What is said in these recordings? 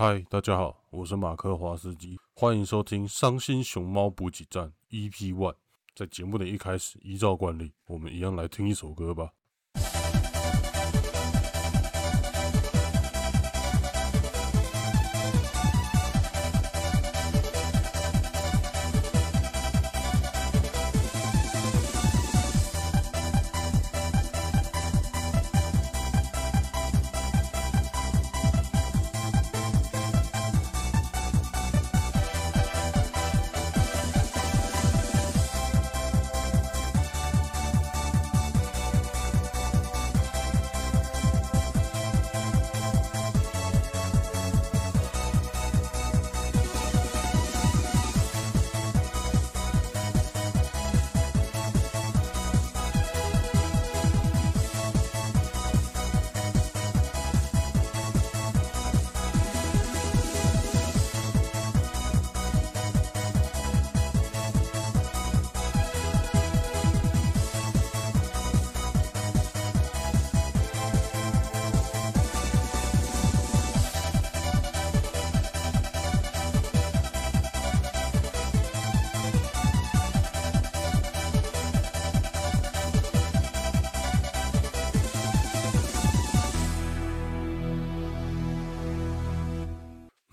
嗨，大家好，我是马克华斯基，欢迎收听《伤心熊猫补给站》EP One。在节目的一开始，依照惯例，我们一样来听一首歌吧。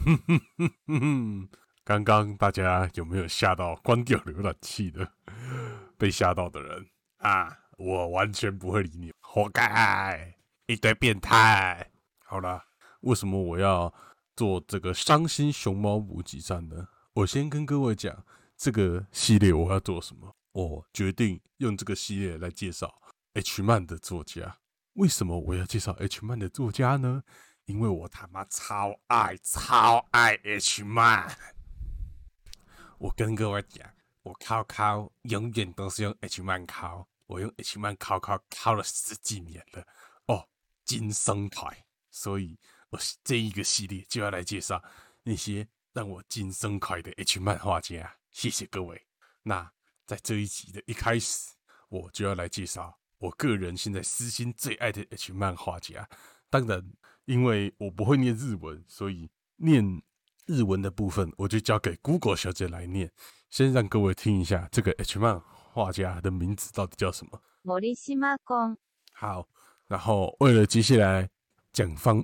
哼哼哼哼哼，刚刚大家有没有吓到关掉浏览器的？被吓到的人啊，我完全不会理你，活该，一堆变态。好啦，为什么我要做这个伤心熊猫补给站呢？我先跟各位讲，这个系列我要做什么。我决定用这个系列来介绍 H 漫的作家。为什么我要介绍 H 漫的作家呢？因为我他妈超爱超爱 H 漫，我跟各位讲，我考考永远都是用 H 漫考，我用 H 漫考考考了十几年了哦，金生台，所以我这一个系列就要来介绍那些让我金生快的 H 漫画家。谢谢各位。那在这一集的一开始，我就要来介绍我个人现在私心最爱的 H 漫画家。当然，因为我不会念日文，所以念日文的部分我就交给 Google 小姐来念。先让各位听一下这个 H 漫画家的名字到底叫什么。森島公。好，然后为了接下来讲方，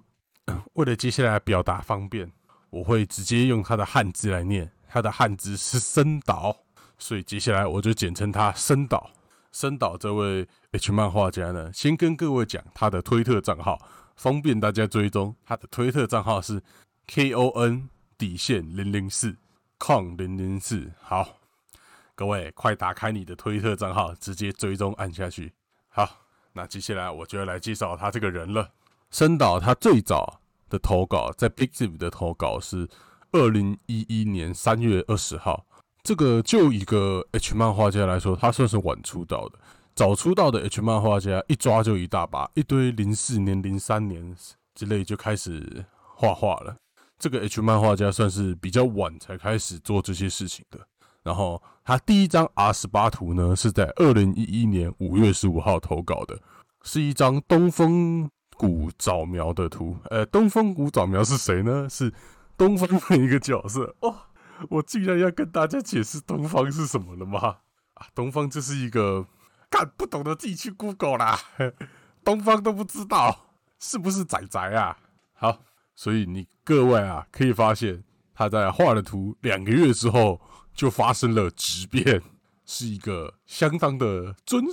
为了接下来表达方便，我会直接用他的汉字来念。他的汉字是森岛，所以接下来我就简称他森岛。森岛这位 H 漫画家呢，先跟各位讲他的推特账号。方便大家追踪，他的推特账号是 K O N 底线零零四 con 零零四。好，各位快打开你的推特账号，直接追踪按下去。好，那接下来我就要来介绍他这个人了。深岛他最早的投稿在 Big Zip 的投稿是二零一一年三月二十号。这个就一个 H 漫画家来说，他算是晚出道的。早出道的 H 漫画家一抓就一大把，一堆零四年、零三年之类就开始画画了。这个 H 漫画家算是比较晚才开始做这些事情的。然后他第一张 R 十八图呢，是在二零一一年五月十五号投稿的，是一张东风谷早苗的图。呃，东风谷早苗是谁呢？是东方的一个角色。哦，我竟然要跟大家解释东方是什么了吗？啊，东方这是一个。看不懂的自己去 Google 啦，东方都不知道是不是仔仔啊？好，所以你各位啊，可以发现他在画了图两个月之后就发生了质变，是一个相当的遵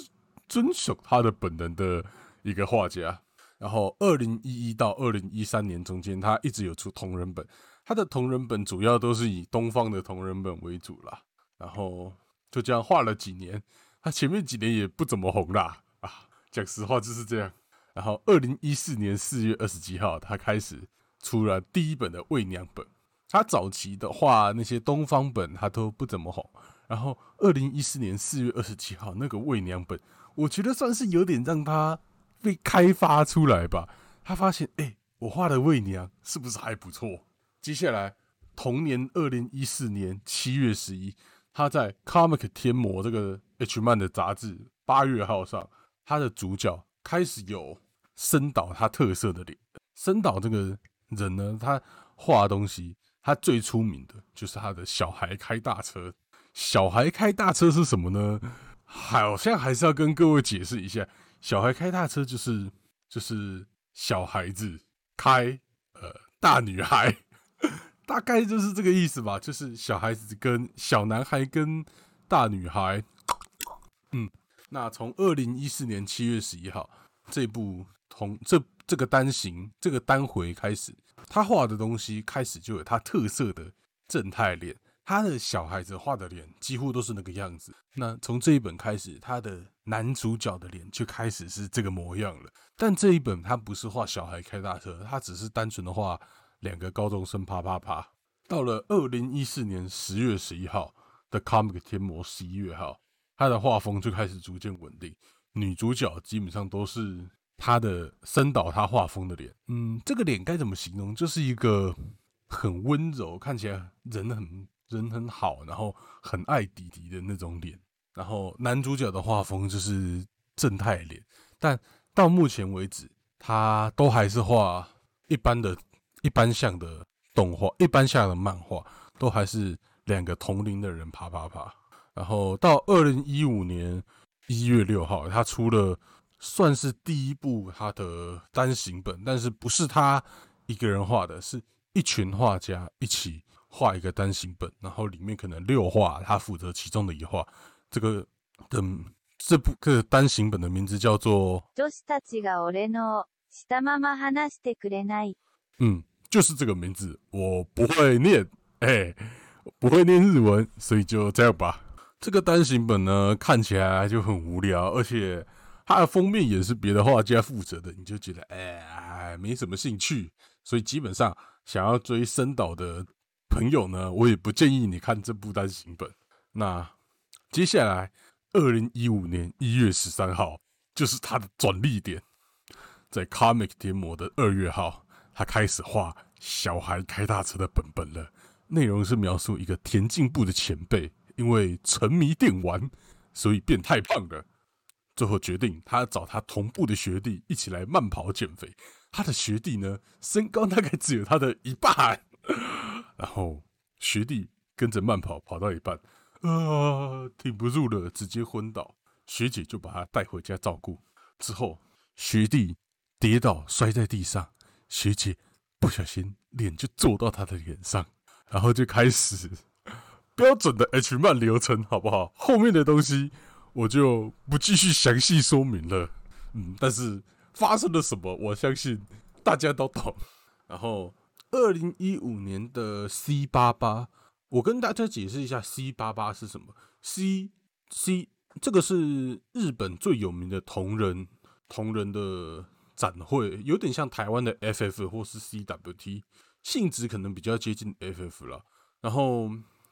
遵守他的本能的一个画家。然后二零一一到二零一三年中间，他一直有出同人本，他的同人本主要都是以东方的同人本为主啦。然后就这样画了几年。他前面几年也不怎么红啦，啊，讲实话就是这样。然后二零一四年四月二十七号，他开始出了第一本的未娘本。他早期的画那些东方本，他都不怎么红。然后二零一四年四月二十七号那个未娘本，我觉得算是有点让他被开发出来吧。他发现，哎，我画的未娘是不是还不错？接下来同年二零一四年七月十一。他在《Comic 天魔》这个 H 漫的杂志八月号上，他的主角开始有深岛他特色的脸。深岛这个人呢，他画东西，他最出名的就是他的小孩开大车。小孩开大车是什么呢？好像还是要跟各位解释一下，小孩开大车就是就是小孩子开呃大女孩，大概就是这个意思吧。就是小孩子跟小男孩跟大女孩，嗯，那从二零一四年七月十一号这部同这这个单行这个单回开始，他画的东西开始就有他特色的正太脸。他的小孩子画的脸几乎都是那个样子。那从这一本开始，他的男主角的脸就开始是这个模样了。但这一本他不是画小孩开大车，他只是单纯的画两个高中生啪啪啪。到了二零一四年十月十一号的《Comic 天魔》十一月号，他的画风就开始逐渐稳定。女主角基本上都是他的深导他画风的脸。嗯，这个脸该怎么形容？就是一个很温柔，看起来人很。人很好，然后很爱弟弟的那种脸，然后男主角的画风就是正太脸，但到目前为止，他都还是画一般的、一般像的动画，一般像的漫画，都还是两个同龄的人啪啪啪。然后到二零一五年一月六号，他出了算是第一部他的单行本，但是不是他一个人画的，是一群画家一起。画一个单行本，然后里面可能六画，他负责其中的一画。这个的这部个单行本的名字叫做。嗯，就是这个名字，我不会念，哎，不会念日文，所以就这样吧。这个单行本呢，看起来就很无聊，而且它的封面也是别的画家负责的，你就觉得哎，没什么兴趣。所以基本上想要追深岛的。朋友呢，我也不建议你看这部单行本。那接下来，二零一五年一月十三号就是他的转捩点，在 Comic 天魔的二月号，他开始画小孩开大车的本本了。内容是描述一个田径部的前辈，因为沉迷电玩，所以变太胖了。最后决定，他找他同步的学弟一起来慢跑减肥。他的学弟呢，身高大概只有他的一半。然后学弟跟着慢跑，跑到一半，啊，挺不住了，直接昏倒。学姐就把他带回家照顾。之后学弟跌倒摔在地上，学姐不小心脸就坐到他的脸上，然后就开始标准的 H 漫流程，好不好？后面的东西我就不继续详细说明了。嗯，但是发生了什么，我相信大家都懂。然后。二零一五年的 C 八八，我跟大家解释一下 C 八八是什么。C C 这个是日本最有名的同人同人的展会，有点像台湾的 FF 或是 CWT，性质可能比较接近 FF 了。然后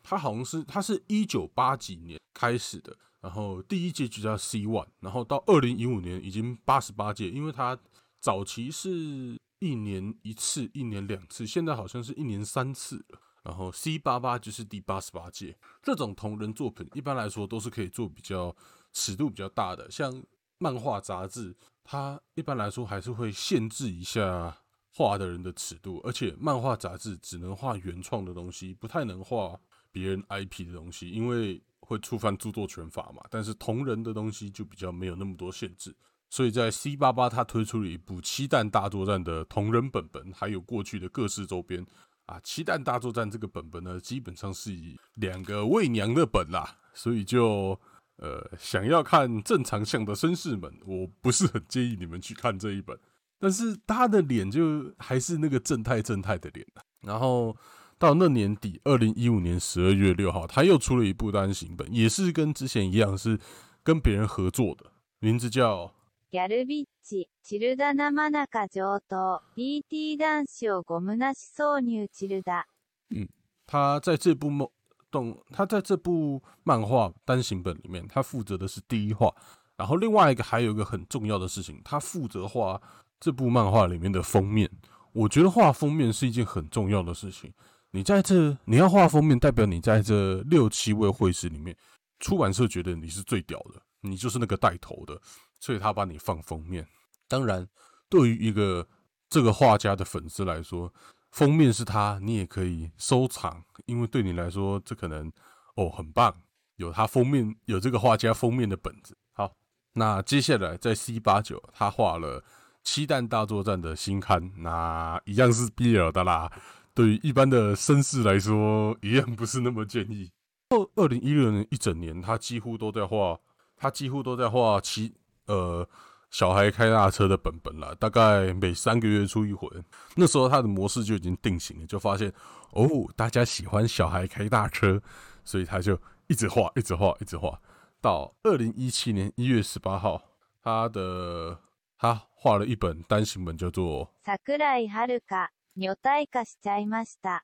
它好像是它是一九八几年开始的，然后第一届就叫 C One，然后到二零一五年已经八十八届，因为它早期是。一年一次，一年两次，现在好像是一年三次了。然后 C 八八就是第八十八届。这种同人作品一般来说都是可以做比较尺度比较大的，像漫画杂志，它一般来说还是会限制一下画的人的尺度，而且漫画杂志只能画原创的东西，不太能画别人 IP 的东西，因为会触犯著作权法嘛。但是同人的东西就比较没有那么多限制。所以在 C 八八，他推出了一部《七弹大作战》的同人本本，还有过去的各式周边啊。《七弹大作战》这个本本呢，基本上是以两个媚娘的本啦，所以就呃，想要看正常相的绅士们，我不是很建议你们去看这一本。但是他的脸就还是那个正太正太的脸然后到那年底，二零一五年十二月六号，他又出了一部单行本，也是跟之前一样，是跟别人合作的，名字叫。ギャルビッチ、チルダ生中上等、DT 男子をゴムなし挿入チルダ。嗯，他在这部梦动，他在这部漫画单行本里面，他负责的是第一话。然后另外一个还有一个很重要的事情，他负责画这部漫画里面的封面。我觉得画封面是一件很重要的事情。 你在这你要画封面，代表你在这六七位绘师里面，出版社觉得你是最屌的，你就是那个带头的。所以他把你放封面，当然，对于一个这个画家的粉丝来说，封面是他，你也可以收藏，因为对你来说，这可能哦很棒，有他封面，有这个画家封面的本子。好，那接下来在 C 八九，他画了《七弹大作战》的新刊，那一样是 BL 的啦。对于一般的绅士来说，一样不是那么建议。二二零一六年一整年，他几乎都在画，他几乎都在画七呃。小孩开大车的本本了，大概每三个月出一回。那时候他的模式就已经定型了，就发现哦，大家喜欢小孩开大车，所以他就一直画，一直画，一直画。到二零一七年一月十八号，他的他画了一本单行本，叫做《桜井遥香女体化しちゃいました》。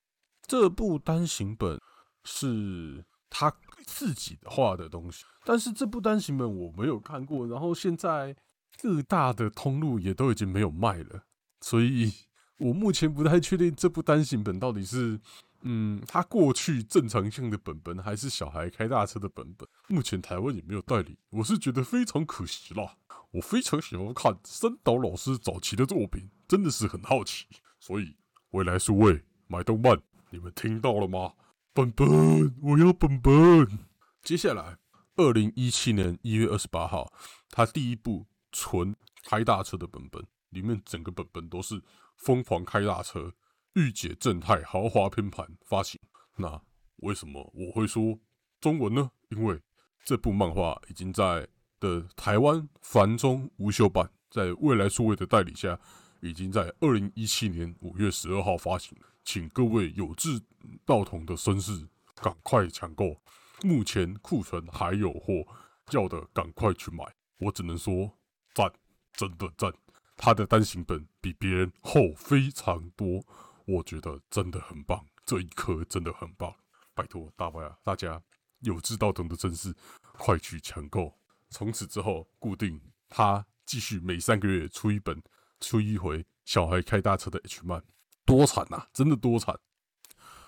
这部单行本是他自己画的东西，但是这部单行本我没有看过，然后现在。各大的通路也都已经没有卖了，所以我目前不太确定这部单行本到底是，嗯，他过去正常性的本本，还是小孩开大车的本本。目前台湾也没有代理，我是觉得非常可惜啦。我非常喜欢看森岛老师早期的作品，真的是很好奇。所以 未来数位买动漫，你们听到了吗？本本，我要本本。接下来，二零一七年一月二十八号，他第一部。纯开大车的本本里面，整个本本都是疯狂开大车、御姐正太豪华拼盘发行。那为什么我会说中文呢？因为这部漫画已经在的台湾繁中无修版，在未来数位的代理下，已经在二零一七年五月十二号发行。请各位有志道同的绅士赶快抢购，目前库存还有货，要的赶快去买。我只能说。赞，真的赞！他的单行本比别人厚非常多，我觉得真的很棒。这一颗真的很棒，拜托大家，大家有志道同的绅士，快去抢购！从此之后，固定他继续每三个月出一本，出一回小孩开大车的 H 漫，多惨呐！真的多惨！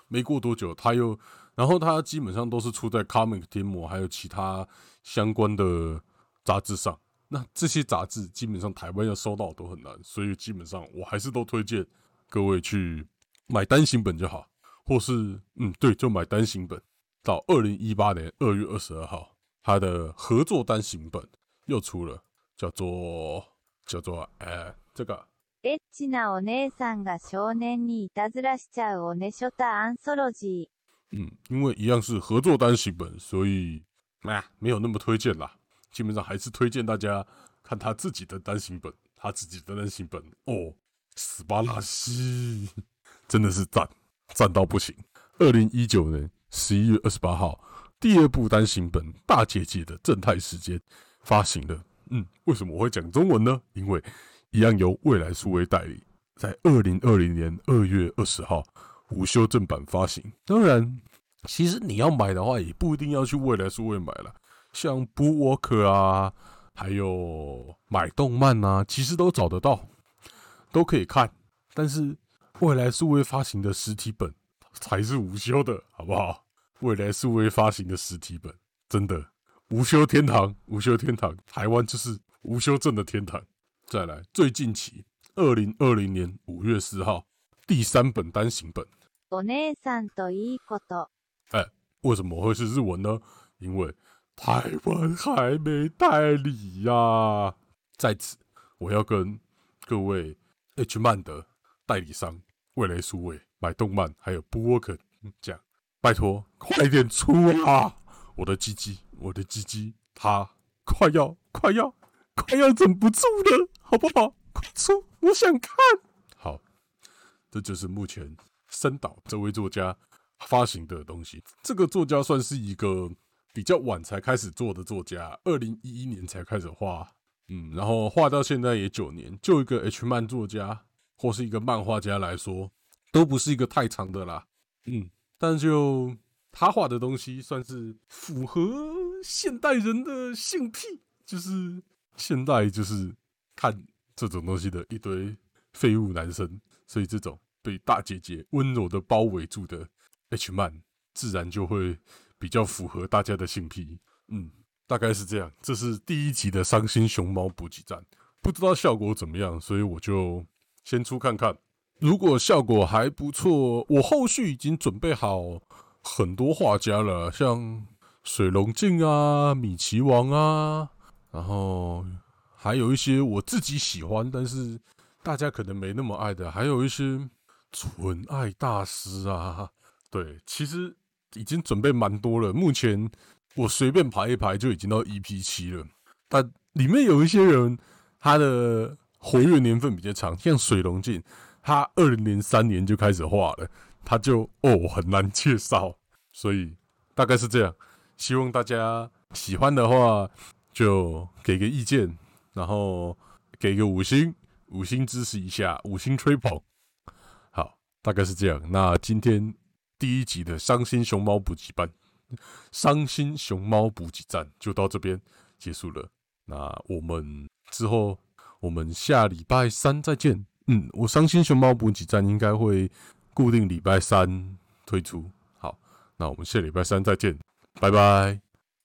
没过多久，他又，然后他基本上都是出在 Comic 天魔还有其他相关的杂志上。那这些杂志基本上台湾要收到都很难，所以基本上我还是都推荐各位去买单行本就好，或是嗯对，就买单行本。到二零一八年二月二十二号，他的合作单行本又出了，叫做叫做哎这个。エッチなお姉さんが少年にいたずらしちゃうおねしょたアンソロジー。嗯，因为一样是合作单行本，所以啊没有那么推荐啦。基本上还是推荐大家看他自己的单行本，他自己的单行本哦，斯巴拉西真的是赞赞到不行。二零一九年十一月二十八号，第二部单行本《大姐姐的正太时间》发行了。嗯，为什么我会讲中文呢？因为 一样由未来数位代理，在二零二零年二月二十号无修正版发行。当然，其实你要买的话，也不一定要去未来数位买了。像 Bookwalker 啊，还有买动漫啊，其实都找得到，都可以看。但是未来数位发行的实体本才是无修的，好不好？未来数位发行的实体本真的无修天堂，无修天堂，台湾就是无修正的天堂。再来，最近期二零二零年五月四号第三本单行本。哎，为什么会是日文呢？因为台湾还没代理呀！在此，我要跟各位 H 漫的代理商未来数位买动漫还有 Book 讲，拜托快点出啊！我的鸡鸡，我的鸡鸡，它快要快要快要忍不住了，好不好？快出！我想看。好，这就是目前森岛这位作家发行的东西。这个作家算是一个。比较晚才开始做的作家，二零一一年才开始画，嗯，然后画到现在也九年，就一个 H 漫作家或是一个漫画家来说，都不是一个太长的啦，嗯，但就他画的东西算是符合现代人的性癖，就是现代就是看这种东西的一堆废物男生，所以这种被大姐姐温柔的包围住的 H 漫，自然就会。比较符合大家的性癖，嗯，大概是这样。这是第一集的伤心熊猫补给站，不知道效果怎么样，所以我就先出看看。如果效果还不错，我后续已经准备好很多画家了，像水龙镜啊、米奇王啊，然后还有一些我自己喜欢，但是大家可能没那么爱的，还有一些纯爱大师啊。对，其实已经准备蛮多了。目前我随便排一排就已经到 EP 七了，但里面有一些人他的活跃年份比较长，像水龙镜。他二零零三年就开始画了，他就哦很难介绍，所以大概是这样。希望大家喜欢的话就给个意见，然后给个五星，五星支持一下，五星吹捧。好，大概是这样。那今天第一集的伤心熊猫补给班，伤心熊猫补给站就到这边结束了。那我们之后，我们下礼拜三再见。嗯，我伤心熊猫补给站应该会固定礼拜三推出。好，那我们下礼拜三再见，拜拜。